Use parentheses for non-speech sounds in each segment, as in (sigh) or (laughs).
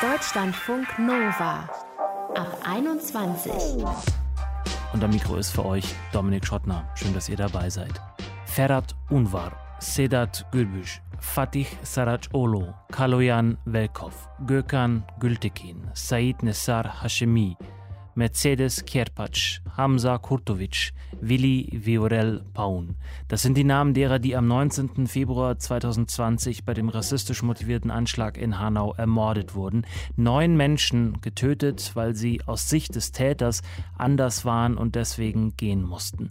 Deutschlandfunk Nova ab 21. Und am Mikro ist für euch Dominik Schottner. Schön, dass ihr dabei seid. Ferhat Unvar, Sedat Gülbüş, Fatih Sarac-Olo, Kaloyan Velkov, Gökhan Gültekin, Said Nessar Hashemi, Mercedes Kierpatsch, Hamza Kurtovic, Willi Viorel Paun. Das sind die Namen derer, die am 19. Februar 2020 bei dem rassistisch motivierten Anschlag in Hanau ermordet wurden. Neun Menschen getötet, weil sie aus Sicht des Täters anders waren und deswegen gehen mussten.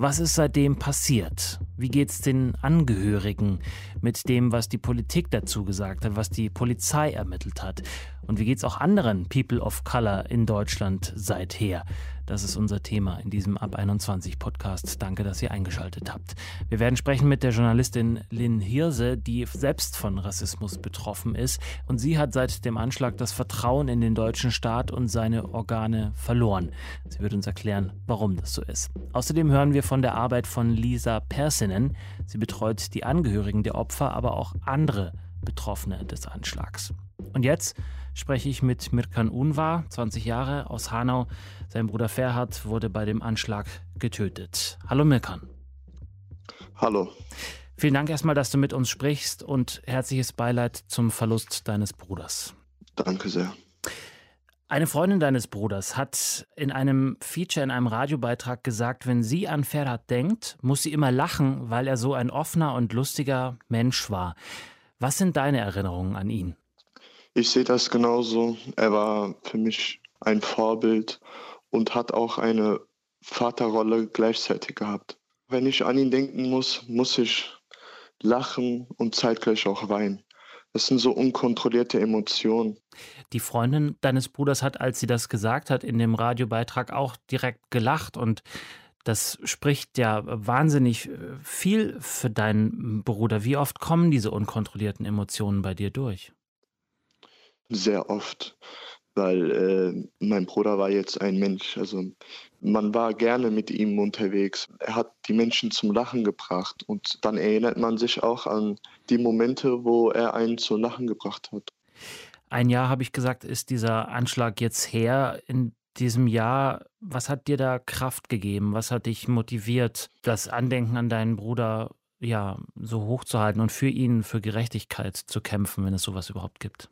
Was ist seitdem passiert? Wie geht es den Angehörigen mit dem, was die Politik dazu gesagt hat, was die Polizei ermittelt hat? Und wie geht es auch anderen People of Color in Deutschland seither? Das ist unser Thema in diesem Ab 21 Podcast. Danke, dass ihr eingeschaltet habt. Wir werden sprechen mit der Journalistin Lynn Hirse, die selbst von Rassismus betroffen ist. Und sie hat seit dem Anschlag das Vertrauen in den deutschen Staat und seine Organe verloren. Sie wird uns erklären, warum das so ist. Außerdem hören wir von der Arbeit von Lisa Persinen. Sie betreut die Angehörigen der Opfer, aber auch andere Betroffene des Anschlags. Und jetzt spreche ich mit Mirkan Unvar, 20 Jahre, aus Hanau. Sein Bruder Ferhat wurde bei dem Anschlag getötet. Hallo Mirkan. Hallo. Vielen Dank erstmal, dass du mit uns sprichst und herzliches Beileid zum Verlust deines Bruders. Danke sehr. Eine Freundin deines Bruders hat in einem Feature, in einem Radiobeitrag gesagt, wenn sie an Ferhat denkt, muss sie immer lachen, weil er so ein offener und lustiger Mensch war. Was sind deine Erinnerungen an ihn? Ich sehe das genauso. Er war für mich ein Vorbild und hat auch eine Vaterrolle gleichzeitig gehabt. Wenn ich an ihn denken muss, muss ich lachen und zeitgleich auch weinen. Das sind so unkontrollierte Emotionen. Die Freundin deines Bruders hat, als sie das gesagt hat, in dem Radiobeitrag auch direkt gelacht und das spricht ja wahnsinnig viel für deinen Bruder. Wie oft kommen diese unkontrollierten Emotionen bei dir durch? Sehr oft, weil äh, mein Bruder war jetzt ein Mensch. Also man war gerne mit ihm unterwegs. Er hat die Menschen zum Lachen gebracht und dann erinnert man sich auch an die Momente, wo er einen zum Lachen gebracht hat. Ein Jahr, habe ich gesagt, ist dieser Anschlag jetzt her. In diesem Jahr, was hat dir da Kraft gegeben? Was hat dich motiviert, das Andenken an deinen Bruder ja so hochzuhalten und für ihn, für Gerechtigkeit zu kämpfen, wenn es sowas überhaupt gibt?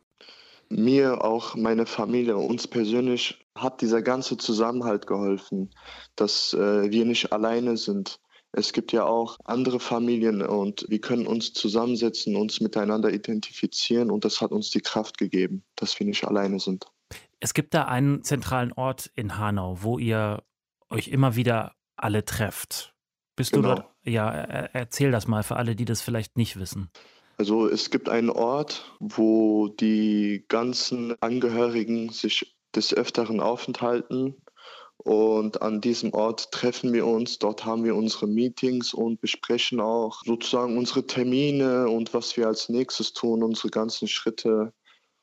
Mir, auch meine Familie, uns persönlich hat dieser ganze Zusammenhalt geholfen, dass äh, wir nicht alleine sind. Es gibt ja auch andere Familien und wir können uns zusammensetzen, uns miteinander identifizieren und das hat uns die Kraft gegeben, dass wir nicht alleine sind. Es gibt da einen zentralen Ort in Hanau, wo ihr euch immer wieder alle trefft. Bist genau. du dort? Ja, erzähl das mal für alle, die das vielleicht nicht wissen. Also es gibt einen Ort, wo die ganzen Angehörigen sich des Öfteren aufenthalten. Und an diesem Ort treffen wir uns, dort haben wir unsere Meetings und besprechen auch sozusagen unsere Termine und was wir als nächstes tun, unsere ganzen Schritte.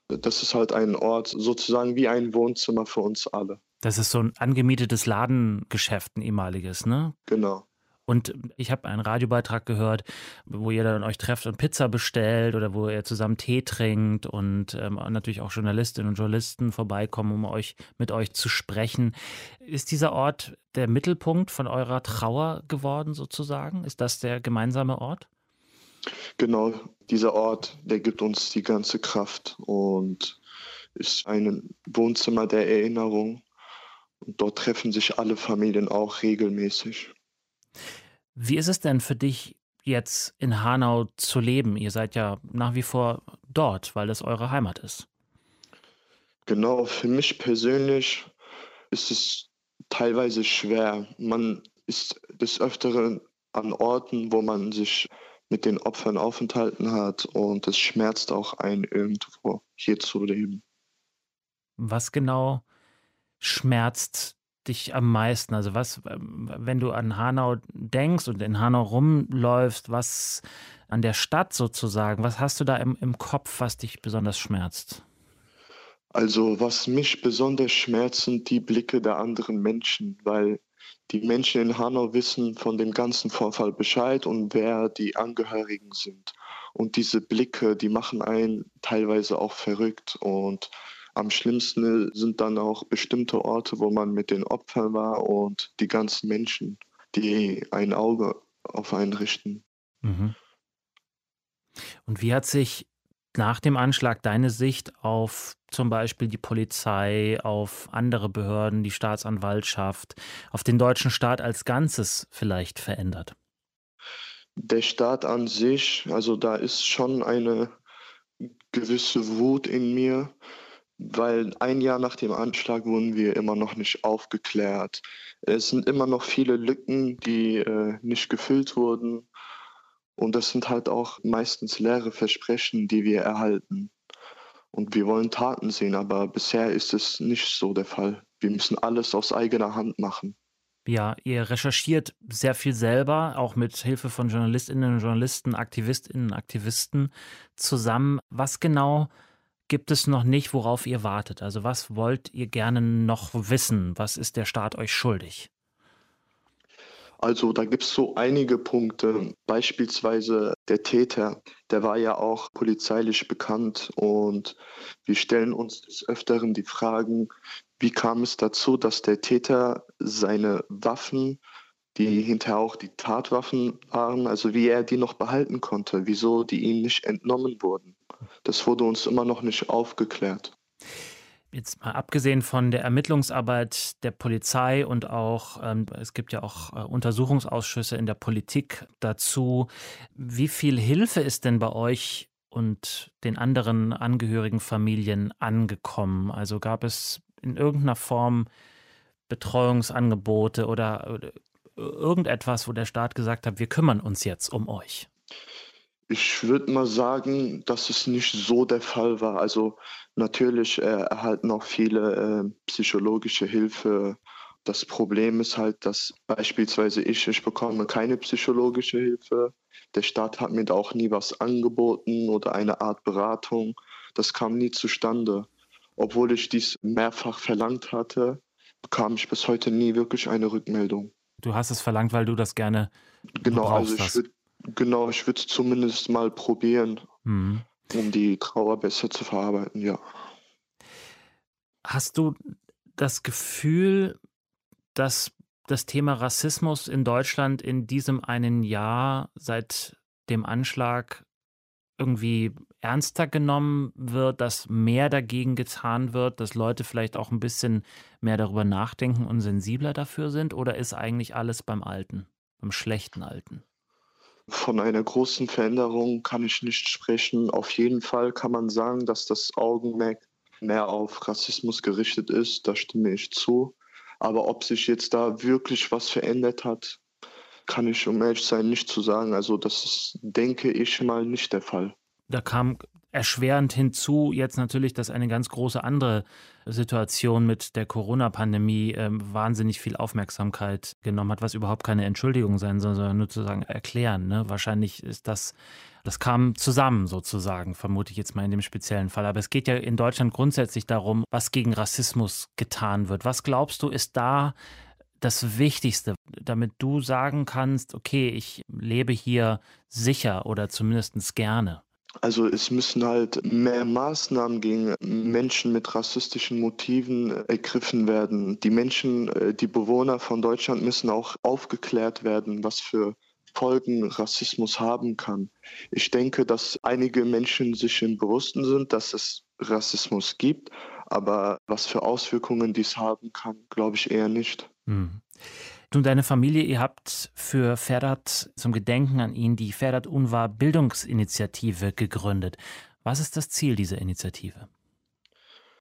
Das ist halt ein Ort, sozusagen wie ein Wohnzimmer für uns alle. Das ist so ein angemietetes Ladengeschäft, ein ehemaliges, ne? Genau. Und ich habe einen Radiobeitrag gehört, wo ihr dann euch trefft und Pizza bestellt oder wo ihr zusammen Tee trinkt und ähm, natürlich auch Journalistinnen und Journalisten vorbeikommen, um euch mit euch zu sprechen. Ist dieser Ort der Mittelpunkt von eurer Trauer geworden, sozusagen? Ist das der gemeinsame Ort? Genau, dieser Ort, der gibt uns die ganze Kraft und ist ein Wohnzimmer der Erinnerung. Und dort treffen sich alle Familien auch regelmäßig. Wie ist es denn für dich jetzt in Hanau zu leben? Ihr seid ja nach wie vor dort, weil es eure Heimat ist. Genau, für mich persönlich ist es teilweise schwer. Man ist des Öfteren an Orten, wo man sich mit den Opfern aufenthalten hat und es schmerzt auch einen irgendwo hier zu leben. Was genau schmerzt dich am meisten? Also was, wenn du an Hanau denkst und in Hanau rumläufst, was an der Stadt sozusagen, was hast du da im, im Kopf, was dich besonders schmerzt? Also was mich besonders schmerzt, sind die Blicke der anderen Menschen, weil die Menschen in Hanau wissen von dem ganzen Vorfall Bescheid und wer die Angehörigen sind. Und diese Blicke, die machen einen teilweise auch verrückt. Und am schlimmsten sind dann auch bestimmte Orte, wo man mit den Opfern war und die ganzen Menschen, die ein Auge auf einen richten. Mhm. Und wie hat sich nach dem Anschlag deine Sicht auf zum Beispiel die Polizei, auf andere Behörden, die Staatsanwaltschaft, auf den deutschen Staat als Ganzes vielleicht verändert? Der Staat an sich, also da ist schon eine gewisse Wut in mir, weil ein Jahr nach dem Anschlag wurden wir immer noch nicht aufgeklärt. Es sind immer noch viele Lücken, die äh, nicht gefüllt wurden. Und das sind halt auch meistens leere Versprechen, die wir erhalten. Und wir wollen Taten sehen, aber bisher ist es nicht so der Fall. Wir müssen alles aus eigener Hand machen. Ja, ihr recherchiert sehr viel selber, auch mit Hilfe von Journalistinnen und Journalisten, Aktivistinnen und Aktivisten zusammen. Was genau gibt es noch nicht, worauf ihr wartet? Also was wollt ihr gerne noch wissen? Was ist der Staat euch schuldig? Also da gibt es so einige Punkte. Beispielsweise der Täter, der war ja auch polizeilich bekannt und wir stellen uns des Öfteren die Fragen, wie kam es dazu, dass der Täter seine Waffen, die hinterher auch die Tatwaffen waren, also wie er die noch behalten konnte, wieso die ihm nicht entnommen wurden. Das wurde uns immer noch nicht aufgeklärt. Jetzt mal abgesehen von der Ermittlungsarbeit der Polizei und auch, ähm, es gibt ja auch äh, Untersuchungsausschüsse in der Politik dazu, wie viel Hilfe ist denn bei euch und den anderen Angehörigen Familien angekommen? Also gab es in irgendeiner Form Betreuungsangebote oder, oder irgendetwas, wo der Staat gesagt hat, wir kümmern uns jetzt um euch? Ich würde mal sagen, dass es nicht so der Fall war. Also natürlich äh, erhalten auch viele äh, psychologische Hilfe. Das Problem ist halt, dass beispielsweise ich, ich bekomme keine psychologische Hilfe. Der Staat hat mir da auch nie was angeboten oder eine Art Beratung. Das kam nie zustande. Obwohl ich dies mehrfach verlangt hatte, bekam ich bis heute nie wirklich eine Rückmeldung. Du hast es verlangt, weil du das gerne genau, also ich würde Genau, ich würde es zumindest mal probieren, mhm. um die Trauer besser zu verarbeiten, ja. Hast du das Gefühl, dass das Thema Rassismus in Deutschland in diesem einen Jahr seit dem Anschlag irgendwie ernster genommen wird, dass mehr dagegen getan wird, dass Leute vielleicht auch ein bisschen mehr darüber nachdenken und sensibler dafür sind? Oder ist eigentlich alles beim Alten, beim schlechten Alten? Von einer großen Veränderung kann ich nicht sprechen. Auf jeden Fall kann man sagen, dass das Augenmerk mehr auf Rassismus gerichtet ist. Da stimme ich zu. Aber ob sich jetzt da wirklich was verändert hat, kann ich um ehrlich sein nicht zu sagen. Also das ist, denke ich mal, nicht der Fall. Da kam erschwerend hinzu jetzt natürlich, dass eine ganz große andere Situation mit der Corona-Pandemie ähm, wahnsinnig viel Aufmerksamkeit genommen hat, was überhaupt keine Entschuldigung sein soll, sondern nur zu sagen, erklären. Ne? Wahrscheinlich ist das, das kam zusammen sozusagen, vermute ich jetzt mal in dem speziellen Fall. Aber es geht ja in Deutschland grundsätzlich darum, was gegen Rassismus getan wird. Was glaubst du, ist da das Wichtigste, damit du sagen kannst, okay, ich lebe hier sicher oder zumindest gerne? Also es müssen halt mehr Maßnahmen gegen Menschen mit rassistischen Motiven ergriffen werden. Die Menschen, äh, die Bewohner von Deutschland müssen auch aufgeklärt werden, was für Folgen Rassismus haben kann. Ich denke, dass einige Menschen sich im Bewussten sind, dass es Rassismus gibt, aber was für Auswirkungen dies haben kann, glaube ich eher nicht. Mhm. Du und deine Familie, ihr habt für Ferhat zum Gedenken an ihn die Ferhat Unvar Bildungsinitiative gegründet. Was ist das Ziel dieser Initiative?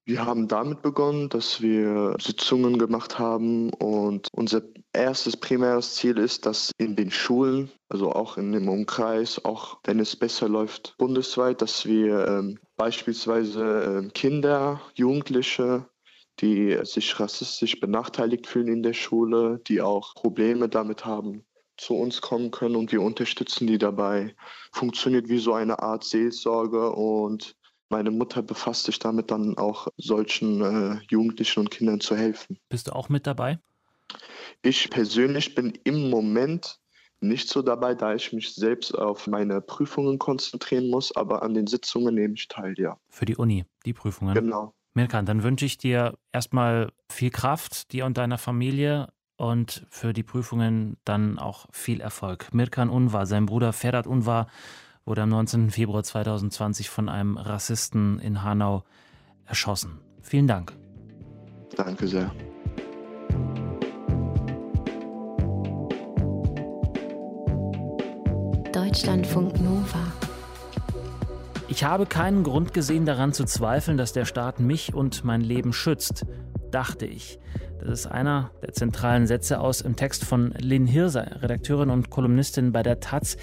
Wir haben damit begonnen, dass wir Sitzungen gemacht haben und unser erstes primäres Ziel ist, dass in den Schulen, also auch in dem Umkreis, auch wenn es besser läuft bundesweit, dass wir ähm, beispielsweise äh, Kinder, Jugendliche die sich rassistisch benachteiligt fühlen in der Schule, die auch Probleme damit haben, zu uns kommen können und wir unterstützen die dabei. Funktioniert wie so eine Art Seelsorge und meine Mutter befasst sich damit dann auch solchen äh, Jugendlichen und Kindern zu helfen. Bist du auch mit dabei? Ich persönlich bin im Moment nicht so dabei, da ich mich selbst auf meine Prüfungen konzentrieren muss, aber an den Sitzungen nehme ich teil, ja. Für die Uni, die Prüfungen. Genau. Mirkan, dann wünsche ich dir erstmal viel Kraft, dir und deiner Familie und für die Prüfungen dann auch viel Erfolg. Mirkan Unvar, sein Bruder Ferhat Unvar, wurde am 19. Februar 2020 von einem Rassisten in Hanau erschossen. Vielen Dank. Danke sehr. Deutschlandfunk Nova. Ich habe keinen Grund gesehen daran zu zweifeln, dass der Staat mich und mein Leben schützt, dachte ich. Das ist einer der zentralen Sätze aus im Text von Lynn Hirser, Redakteurin und Kolumnistin bei der Taz.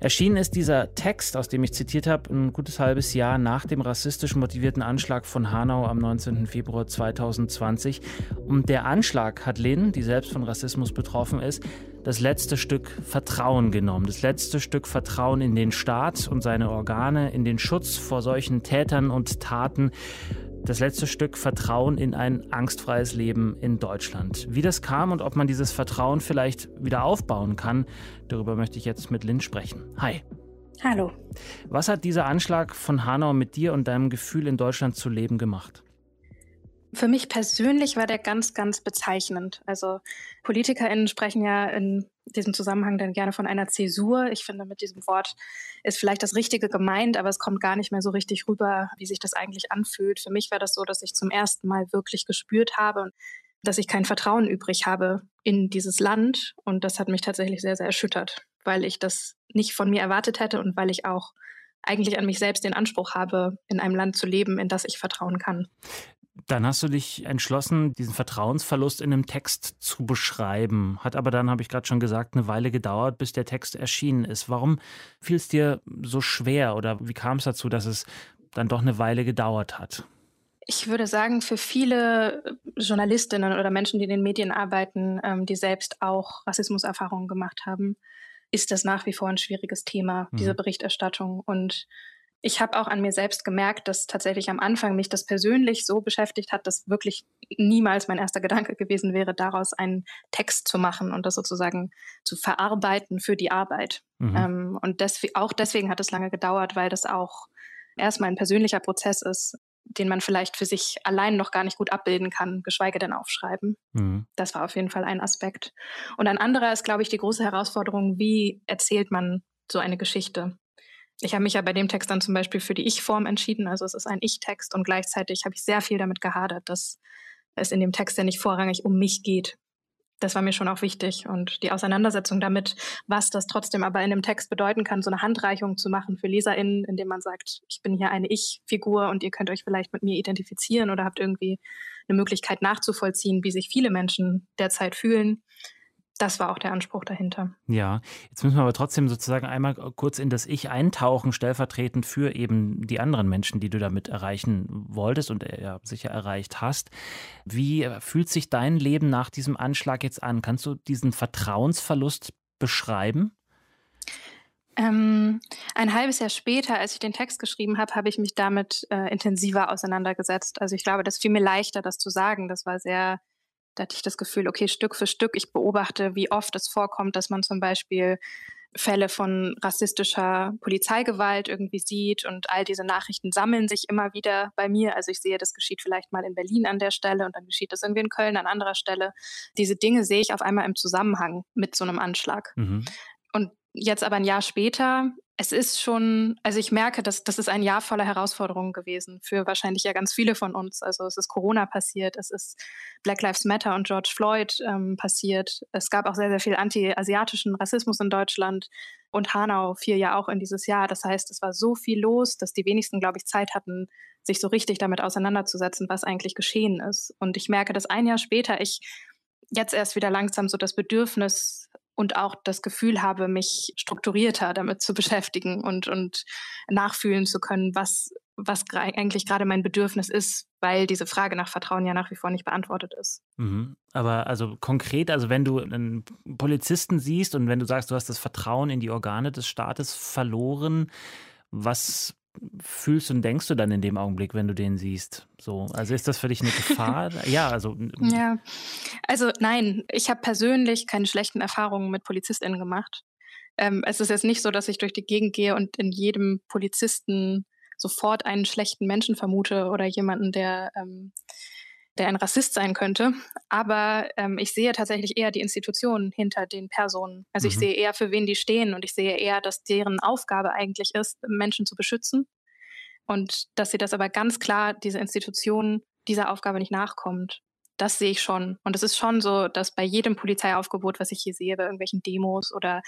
Erschienen ist dieser Text, aus dem ich zitiert habe, ein gutes halbes Jahr nach dem rassistisch motivierten Anschlag von Hanau am 19. Februar 2020. Und der Anschlag hat Lynn, die selbst von Rassismus betroffen ist, das letzte Stück Vertrauen genommen. Das letzte Stück Vertrauen in den Staat und seine Organe, in den Schutz vor solchen Tätern und Taten das letzte Stück Vertrauen in ein angstfreies Leben in Deutschland. Wie das kam und ob man dieses Vertrauen vielleicht wieder aufbauen kann, darüber möchte ich jetzt mit Lynn sprechen. Hi. Hallo. Was hat dieser Anschlag von Hanau mit dir und deinem Gefühl in Deutschland zu leben gemacht? Für mich persönlich war der ganz, ganz bezeichnend. Also PolitikerInnen sprechen ja in diesem Zusammenhang dann gerne von einer Zäsur. Ich finde, mit diesem Wort ist vielleicht das Richtige gemeint, aber es kommt gar nicht mehr so richtig rüber, wie sich das eigentlich anfühlt. Für mich war das so, dass ich zum ersten Mal wirklich gespürt habe, dass ich kein Vertrauen übrig habe in dieses Land. Und das hat mich tatsächlich sehr, sehr erschüttert, weil ich das nicht von mir erwartet hätte und weil ich auch eigentlich an mich selbst den Anspruch habe, in einem Land zu leben, in das ich vertrauen kann. Dann hast du dich entschlossen, diesen Vertrauensverlust in einem Text zu beschreiben. Hat aber dann, habe ich gerade schon gesagt, eine Weile gedauert, bis der Text erschienen ist. Warum fiel es dir so schwer oder wie kam es dazu, dass es dann doch eine Weile gedauert hat? Ich würde sagen, für viele Journalistinnen oder Menschen, die in den Medien arbeiten, ähm, die selbst auch Rassismuserfahrungen gemacht haben, ist das nach wie vor ein schwieriges Thema, mhm. diese Berichterstattung. Und ich habe auch an mir selbst gemerkt, dass tatsächlich am Anfang mich das persönlich so beschäftigt hat, dass wirklich niemals mein erster Gedanke gewesen wäre, daraus einen Text zu machen und das sozusagen zu verarbeiten für die Arbeit. Mhm. Ähm, und des auch deswegen hat es lange gedauert, weil das auch erstmal ein persönlicher Prozess ist, den man vielleicht für sich allein noch gar nicht gut abbilden kann, geschweige denn aufschreiben. Mhm. Das war auf jeden Fall ein Aspekt. Und ein anderer ist, glaube ich, die große Herausforderung, wie erzählt man so eine Geschichte? Ich habe mich ja bei dem Text dann zum Beispiel für die Ich-Form entschieden. Also es ist ein Ich-Text und gleichzeitig habe ich sehr viel damit gehadert, dass es in dem Text ja nicht vorrangig um mich geht. Das war mir schon auch wichtig. Und die Auseinandersetzung damit, was das trotzdem aber in dem Text bedeuten kann, so eine Handreichung zu machen für LeserInnen, indem man sagt, ich bin hier eine Ich-Figur und ihr könnt euch vielleicht mit mir identifizieren oder habt irgendwie eine Möglichkeit nachzuvollziehen, wie sich viele Menschen derzeit fühlen das war auch der Anspruch dahinter. Ja, jetzt müssen wir aber trotzdem sozusagen einmal kurz in das Ich eintauchen, stellvertretend für eben die anderen Menschen, die du damit erreichen wolltest und äh, ja, sicher erreicht hast. Wie fühlt sich dein Leben nach diesem Anschlag jetzt an? Kannst du diesen Vertrauensverlust beschreiben? Ähm, ein halbes Jahr später, als ich den Text geschrieben habe, habe ich mich damit äh, intensiver auseinandergesetzt. Also ich glaube, das fiel mir leichter, das zu sagen. Das war sehr da hatte ich das Gefühl, okay, Stück für Stück, ich beobachte, wie oft es vorkommt, dass man zum Beispiel Fälle von rassistischer Polizeigewalt irgendwie sieht und all diese Nachrichten sammeln sich immer wieder bei mir. Also ich sehe, das geschieht vielleicht mal in Berlin an der Stelle und dann geschieht das irgendwie in Köln an anderer Stelle. Diese Dinge sehe ich auf einmal im Zusammenhang mit so einem Anschlag. Mhm. Jetzt aber ein Jahr später es ist schon, also ich merke, dass das ist ein Jahr voller Herausforderungen gewesen für wahrscheinlich ja ganz viele von uns. Also es ist Corona passiert, es ist Black Lives Matter und George Floyd ähm, passiert. Es gab auch sehr, sehr viel anti-asiatischen Rassismus in Deutschland und Hanau fiel ja auch in dieses Jahr. Das heißt, es war so viel los, dass die wenigsten, glaube ich, Zeit hatten, sich so richtig damit auseinanderzusetzen, was eigentlich geschehen ist. Und ich merke, dass ein Jahr später ich jetzt erst wieder langsam so das Bedürfnis und auch das Gefühl habe, mich strukturierter damit zu beschäftigen und, und nachfühlen zu können, was, was eigentlich gerade mein Bedürfnis ist, weil diese Frage nach Vertrauen ja nach wie vor nicht beantwortet ist. Mhm. Aber also konkret, also wenn du einen Polizisten siehst und wenn du sagst, du hast das Vertrauen in die Organe des Staates verloren, was fühlst und denkst du dann in dem Augenblick, wenn du den siehst? So, also ist das für dich eine Gefahr? (laughs) ja, also. Ja, also nein, ich habe persönlich keine schlechten Erfahrungen mit PolizistInnen gemacht. ähm, es ist jetzt nicht so, dass ich durch die Gegend gehe und in jedem Polizisten sofort einen schlechten Menschen vermute oder jemanden, der, ähm, der ein Rassist sein könnte. Aber ähm, ich sehe tatsächlich eher die Institutionen hinter den Personen. Also mhm. ich sehe eher, für wen die stehen und ich sehe eher, dass deren Aufgabe eigentlich ist, Menschen zu beschützen und dass sie das aber ganz klar, diese Institution dieser Aufgabe nicht nachkommt. Das sehe ich schon. Und es ist schon so, dass bei jedem Polizeiaufgebot, was ich hier sehe, bei irgendwelchen Demos oder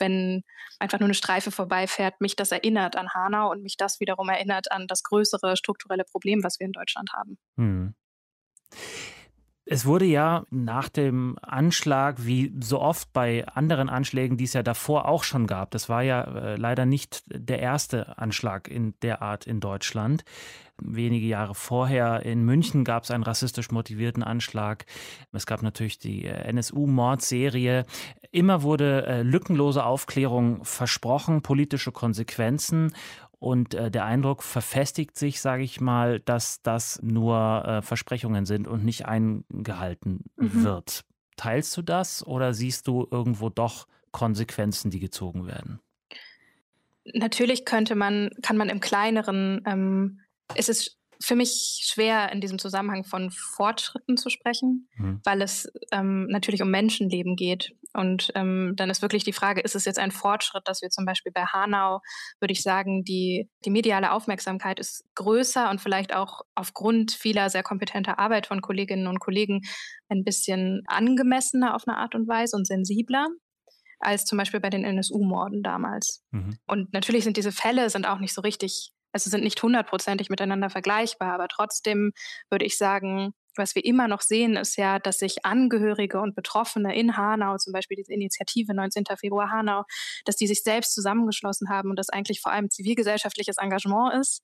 wenn einfach nur eine Streife vorbeifährt, mich das erinnert an Hanau und mich das wiederum erinnert an das größere strukturelle Problem, was wir in Deutschland haben. Hm. Es wurde ja nach dem Anschlag, wie so oft bei anderen Anschlägen, die es ja davor auch schon gab, das war ja äh, leider nicht der erste Anschlag in der Art in Deutschland. Wenige Jahre vorher in München gab es einen rassistisch motivierten Anschlag. Es gab natürlich die äh, NSU-Mordserie. Immer wurde äh, lückenlose Aufklärung versprochen, politische Konsequenzen. Und äh, der Eindruck verfestigt sich, sage ich mal, dass das nur äh, Versprechungen sind und nicht eingehalten mhm. wird. Teilst du das oder siehst du irgendwo doch Konsequenzen, die gezogen werden? Natürlich könnte man, kann man im kleineren, ähm, es ist für mich schwer, in diesem Zusammenhang von Fortschritten zu sprechen, mhm. weil es ähm, natürlich um Menschenleben geht. Und ähm, dann ist wirklich die Frage, ist es jetzt ein Fortschritt, dass wir zum Beispiel bei Hanau, würde ich sagen, die, die mediale Aufmerksamkeit ist größer und vielleicht auch aufgrund vieler sehr kompetenter Arbeit von Kolleginnen und Kollegen ein bisschen angemessener auf eine Art und Weise und sensibler als zum Beispiel bei den NSU-Morden damals. Mhm. Und natürlich sind diese Fälle sind auch nicht so richtig also sind nicht hundertprozentig miteinander vergleichbar, aber trotzdem würde ich sagen, was wir immer noch sehen, ist ja, dass sich Angehörige und Betroffene in Hanau, zum Beispiel diese Initiative 19. Februar Hanau, dass die sich selbst zusammengeschlossen haben und das eigentlich vor allem zivilgesellschaftliches Engagement ist,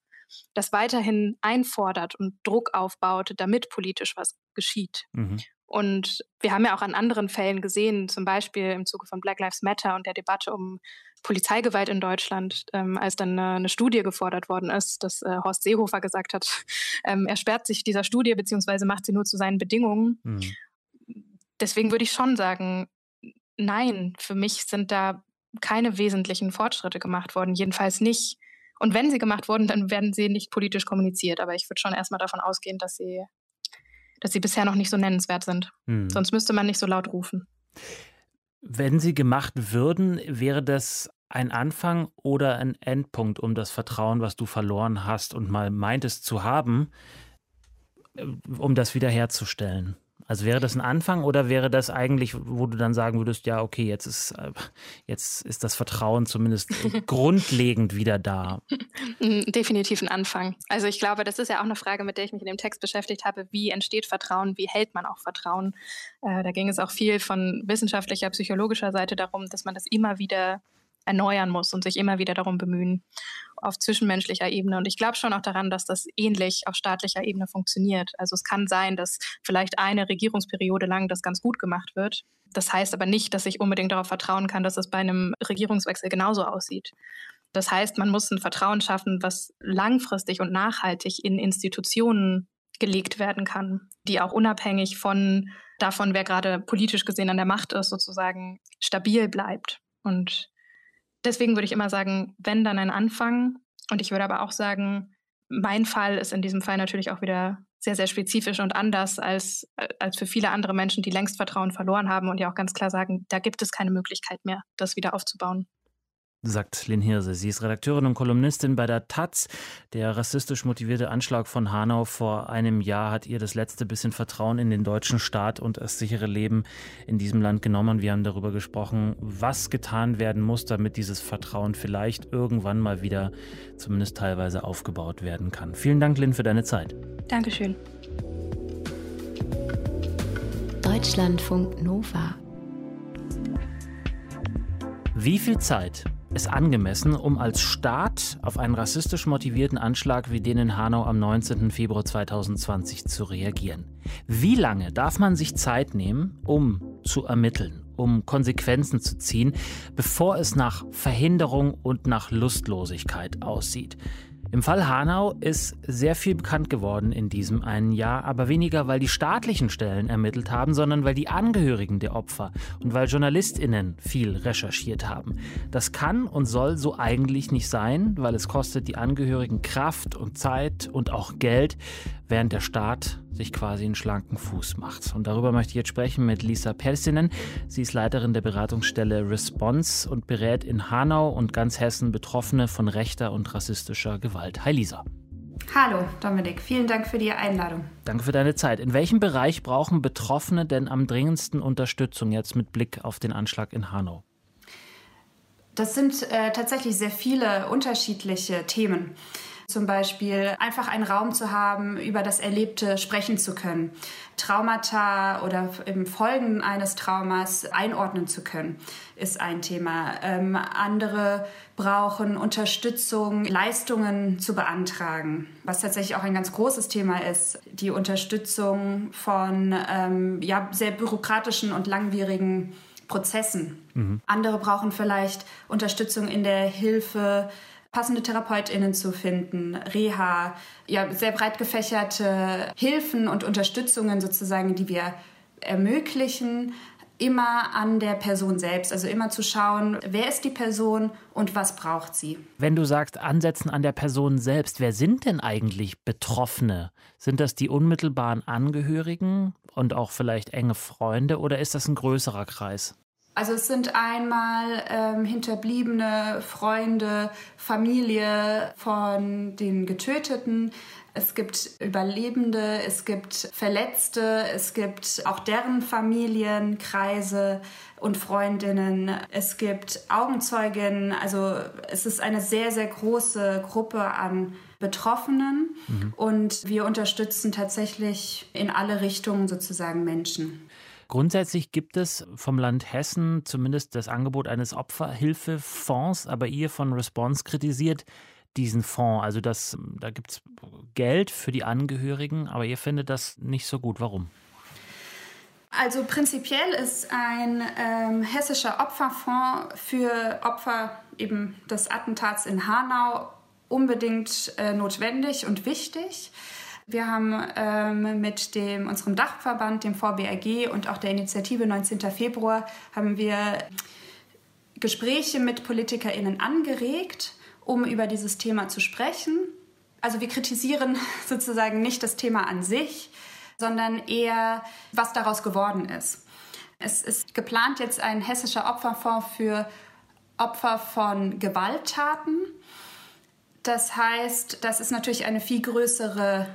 das weiterhin einfordert und Druck aufbaut, damit politisch was geschieht. Mhm. Und wir haben ja auch an anderen Fällen gesehen, zum Beispiel im Zuge von Black Lives Matter und der Debatte um Polizeigewalt in Deutschland, ähm, als dann eine, eine, Studie gefordert worden ist, dass äh, Horst Seehofer gesagt hat, (laughs) ähm, er sperrt sich dieser Studie beziehungsweise macht sie nur zu seinen Bedingungen. Mhm. Deswegen würde ich schon sagen, nein, für mich sind da keine wesentlichen Fortschritte gemacht worden, jedenfalls nicht. Und wenn sie gemacht wurden, dann werden sie nicht politisch kommuniziert. Aber ich würde schon erstmal davon ausgehen, dass sie, dass sie bisher noch nicht so nennenswert sind. Mhm. Sonst müsste man nicht so laut rufen. Wenn sie gemacht würden, wäre das ein Anfang oder ein Endpunkt, um das Vertrauen, was du verloren hast und mal meintest zu haben, äh, um das wiederherzustellen? Also wäre das ein Anfang oder wäre das eigentlich, wo du dann sagen würdest, ja, okay, jetzt ist, äh, jetzt ist das Vertrauen zumindest (laughs) grundlegend wieder da? Definitiv ein Anfang. Also ich glaube, das ist ja auch eine Frage, mit der ich mich in dem Text beschäftigt habe. Wie entsteht Vertrauen? Wie hält man auch Vertrauen? Äh, da ging es auch viel von wissenschaftlicher, psychologischer Seite darum, dass man das immer wieder erneuern muss und sich immer wieder darum bemühen auf zwischenmenschlicher Ebene. Und ich glaube schon auch daran, dass das ähnlich auf staatlicher Ebene funktioniert. Also es kann sein, dass vielleicht eine Regierungsperiode lang das ganz gut gemacht wird. Das heißt aber nicht, dass ich unbedingt darauf vertrauen kann, dass es bei einem Regierungswechsel genauso aussieht. Das heißt, man muss ein Vertrauen schaffen, was langfristig und nachhaltig in Institutionen gelegt werden kann, die auch unabhängig von davon, wer gerade politisch gesehen an der Macht ist, sozusagen stabil bleibt. Und deswegen würde ich immer sagen, wenn dann ein Anfang. Und ich würde aber auch sagen, mein Fall ist in diesem Fall natürlich auch wieder sehr, sehr spezifisch und anders als, als für viele andere Menschen, die längst Vertrauen verloren haben und ja auch ganz klar sagen, da gibt es keine Möglichkeit mehr, das wieder aufzubauen sagt Lynn Hirse. Sie ist Redakteurin und Kolumnistin bei der Taz. Der rassistisch motivierte Anschlag von Hanau vor einem Jahr hat ihr das letzte bisschen Vertrauen in den deutschen Staat und das sichere Leben in diesem Land genommen. Wir haben darüber gesprochen, was getan werden muss, damit dieses Vertrauen vielleicht irgendwann mal wieder zumindest teilweise aufgebaut werden kann. Vielen Dank, Lynn, für deine Zeit. Dankeschön. Deutschlandfunk Nova. Wie viel Zeit ist angemessen, um als Staat auf einen rassistisch motivierten Anschlag wie den in Hanau am 19. Februar 2020 zu reagieren. Wie lange darf man sich Zeit nehmen, um zu ermitteln, um Konsequenzen zu ziehen, bevor es nach Verhinderung und nach Lustlosigkeit aussieht? Im Fall Hanau ist sehr viel bekannt geworden in diesem einen Jahr, aber weniger, weil die staatlichen Stellen ermittelt haben, sondern weil die Angehörigen der Opfer und weil JournalistInnen viel recherchiert haben. Das kann und soll so eigentlich nicht sein, weil es kostet die Angehörigen Kraft und Zeit und auch Geld, während der Staat sich quasi einen schlanken Fuß macht. Und darüber möchte ich jetzt sprechen mit Lisa Persinen. Sie ist Leiterin der Beratungsstelle Response und berät in Hanau und ganz Hessen Betroffene von rechter und rassistischer Gewalt. Hi Lisa. Hallo Dominik, vielen Dank für die Einladung. Danke für deine Zeit. In welchem Bereich brauchen Betroffene denn am dringendsten Unterstützung jetzt mit Blick auf den Anschlag in Hanau? Das sind äh, tatsächlich sehr viele unterschiedliche Themen. Zum Beispiel einfach einen Raum zu haben, über das Erlebte sprechen zu können. Traumata oder im Folgen eines Traumas einordnen zu können, ist ein Thema. Ähm, andere brauchen Unterstützung, Leistungen zu beantragen, was tatsächlich auch ein ganz großes Thema ist. Die Unterstützung von ähm, ja, sehr bürokratischen und langwierigen Prozessen. Mhm. Andere brauchen vielleicht Unterstützung in der Hilfe passende TherapeutInnen zu finden, Reha, ja, sehr breit gefächerte Hilfen und Unterstützungen sozusagen, die wir ermöglichen, immer an der Person selbst. Also immer zu schauen, wer ist die Person und was braucht sie. Wenn du sagst, ansetzen an der Person selbst, wer sind denn eigentlich Betroffene? Sind das die unmittelbaren Angehörigen und auch vielleicht enge Freunde oder ist das ein größerer Kreis? Also es sind einmal ähm, Hinterbliebene, Freunde, Familie von den Getöteten. Es gibt Überlebende, es gibt Verletzte, es gibt auch deren Familienkreise und Freundinnen. Es gibt Augenzeuginnen. Also es ist eine sehr, sehr große Gruppe an Betroffenen mhm. und wir unterstützen tatsächlich in alle Richtungen sozusagen Menschen. Grundsätzlich gibt es vom Land Hessen zumindest das Angebot eines Opferhilfefonds, aber ihr von Response kritisiert diesen Fonds. Also das, da gibt es Geld für die Angehörigen, aber ihr findet das nicht so gut. Warum? Also prinzipiell ist ein ähm, hessischer Opferfonds für Opfer eben des Attentats in Hanau unbedingt äh, notwendig und wichtig. Wir haben ähm, mit dem, unserem Dachverband, dem VBRG und auch der Initiative 19. Februar, haben wir Gespräche mit PolitikerInnen angeregt, um über dieses Thema zu sprechen. Also wir kritisieren (laughs) sozusagen nicht das Thema an sich, sondern eher, was daraus geworden ist. Es ist geplant jetzt ein hessischer Opferfonds für Opfer von Gewalttaten. Das heißt, das ist natürlich eine viel größere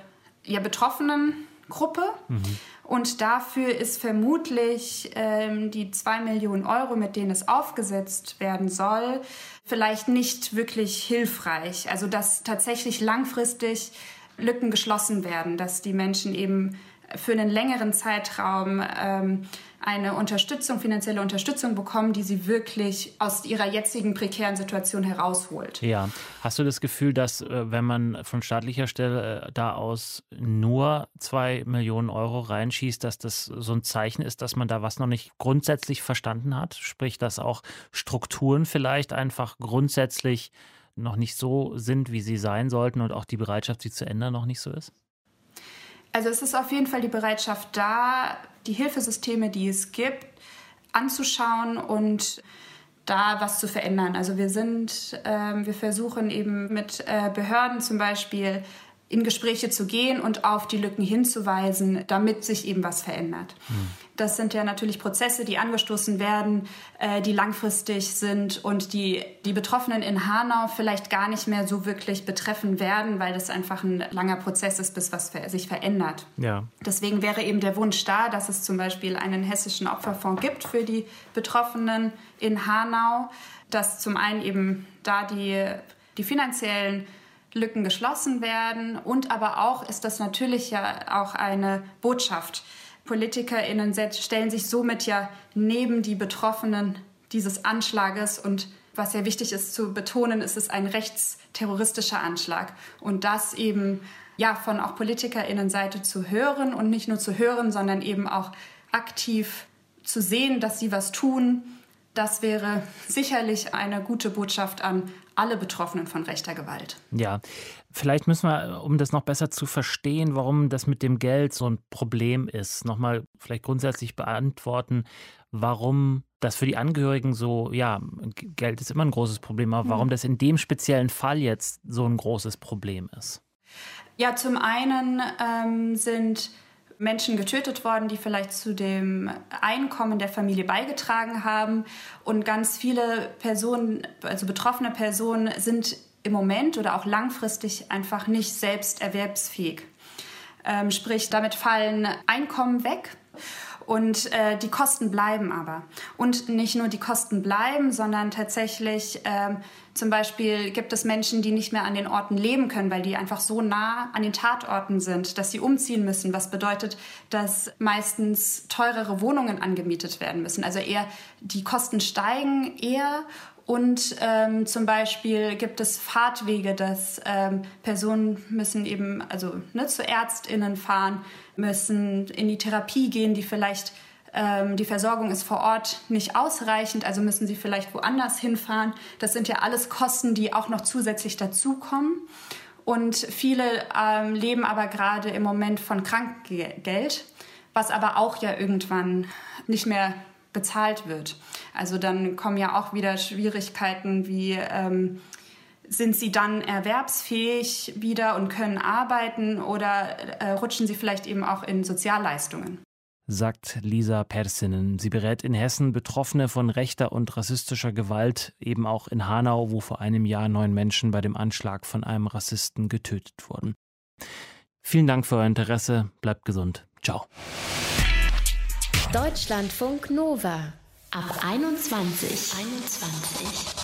ja, Betroffenengruppe. Mhm. Und dafür ist vermutlich ähm, die zwei Millionen Euro, mit denen es aufgesetzt werden soll, vielleicht nicht wirklich hilfreich. Also dass tatsächlich langfristig Lücken geschlossen werden, dass die Menschen eben für einen längeren Zeitraum ähm, eine Unterstützung, finanzielle Unterstützung bekommen, die sie wirklich aus ihrer jetzigen prekären Situation herausholt. Ja. Hast du das Gefühl, dass äh, wenn man von staatlicher Stelle äh, da aus nur zwei Millionen Euro reinschießt, dass das so ein Zeichen ist, dass man da was noch nicht grundsätzlich verstanden hat? Sprich, dass auch Strukturen vielleicht einfach grundsätzlich noch nicht so sind, wie sie sein sollten und auch die Bereitschaft, sie zu ändern, noch nicht so ist? Also es ist auf jeden Fall die Bereitschaft da, die Hilfesysteme, die es gibt, anzuschauen und da was zu verändern. Also wir sind, ähm, wir versuchen eben mit äh, Behörden zum Beispiel in Gespräche zu gehen und auf die Lücken hinzuweisen, damit sich eben was verändert. Mhm. Das sind ja natürlich Prozesse, die angestoßen werden, äh, die langfristig sind und die die Betroffenen in Hanau vielleicht gar nicht mehr so wirklich betreffen werden, weil das einfach ein langer Prozess ist, bis was sich verändert. Ja. Deswegen wäre eben der Wunsch da, dass es zum Beispiel einen hessischen Opferfonds gibt für die Betroffenen in Hanau, dass zum einen eben da die, die finanziellen Lücken geschlossen werden. Und aber auch ist das natürlich ja auch eine Botschaft. PolitikerInnen stellen sich somit ja neben die Betroffenen dieses Anschlages. Und was sehr wichtig ist zu betonen, ist es ein rechtsterroristischer Anschlag. Und das eben ja von auch PolitikerInnen Seite zu hören und nicht nur zu hören, sondern eben auch aktiv zu sehen, dass sie was tun, Das wäre sicherlich eine gute Botschaft an alle Betroffenen von rechter Gewalt. Ja, vielleicht müssen wir, um das noch besser zu verstehen, warum das mit dem Geld so ein Problem ist, nochmal vielleicht grundsätzlich beantworten, warum das für die Angehörigen so, ja, Geld ist immer ein großes Problem, aber warum hm. das in dem speziellen Fall jetzt so ein großes Problem ist. Ja, zum einen ähm, sind Menschen getötet worden, die vielleicht zu dem Einkommen der Familie beigetragen haben. Und ganz viele Personen, also betroffene Personen, sind im Moment oder auch langfristig einfach nicht selbst erwerbsfähig. Ähm, sprich, damit fallen Einkommen weg. Und äh, die Kosten bleiben aber. Und nicht nur die Kosten bleiben, sondern tatsächlich ähm, zum Beispiel gibt es Menschen, die nicht mehr an den Orten leben können, weil die einfach so nah an den Tatorten sind, dass sie umziehen müssen. Was bedeutet, dass meistens teurere Wohnungen angemietet werden müssen. Also eher die Kosten steigen eher und ähm, zum Beispiel gibt es Fahrtwege, dass ähm, Personen müssen eben also ne, zu Ärztinnen fahren, müssen in die Therapie gehen, die vielleicht ähm, die Versorgung ist vor Ort nicht ausreichend, also müssen sie vielleicht woanders hinfahren. Das sind ja alles Kosten, die auch noch zusätzlich dazukommen. Und viele ähm, leben aber gerade im Moment von Krankgeld, was aber auch ja irgendwann nicht mehr bezahlt wird. Also dann kommen ja auch wieder Schwierigkeiten wie ähm, sind sie dann erwerbsfähig wieder und können arbeiten oder äh, rutschen sie vielleicht eben auch in Sozialleistungen? sagt Lisa Persinen. Sie berät in Hessen Betroffene von rechter und rassistischer Gewalt, eben auch in Hanau, wo vor einem Jahr neun Menschen bei dem Anschlag von einem Rassisten getötet wurden. Vielen Dank für euer Interesse. Bleibt gesund. Ciao. Deutschlandfunk Nova ab 21. 21.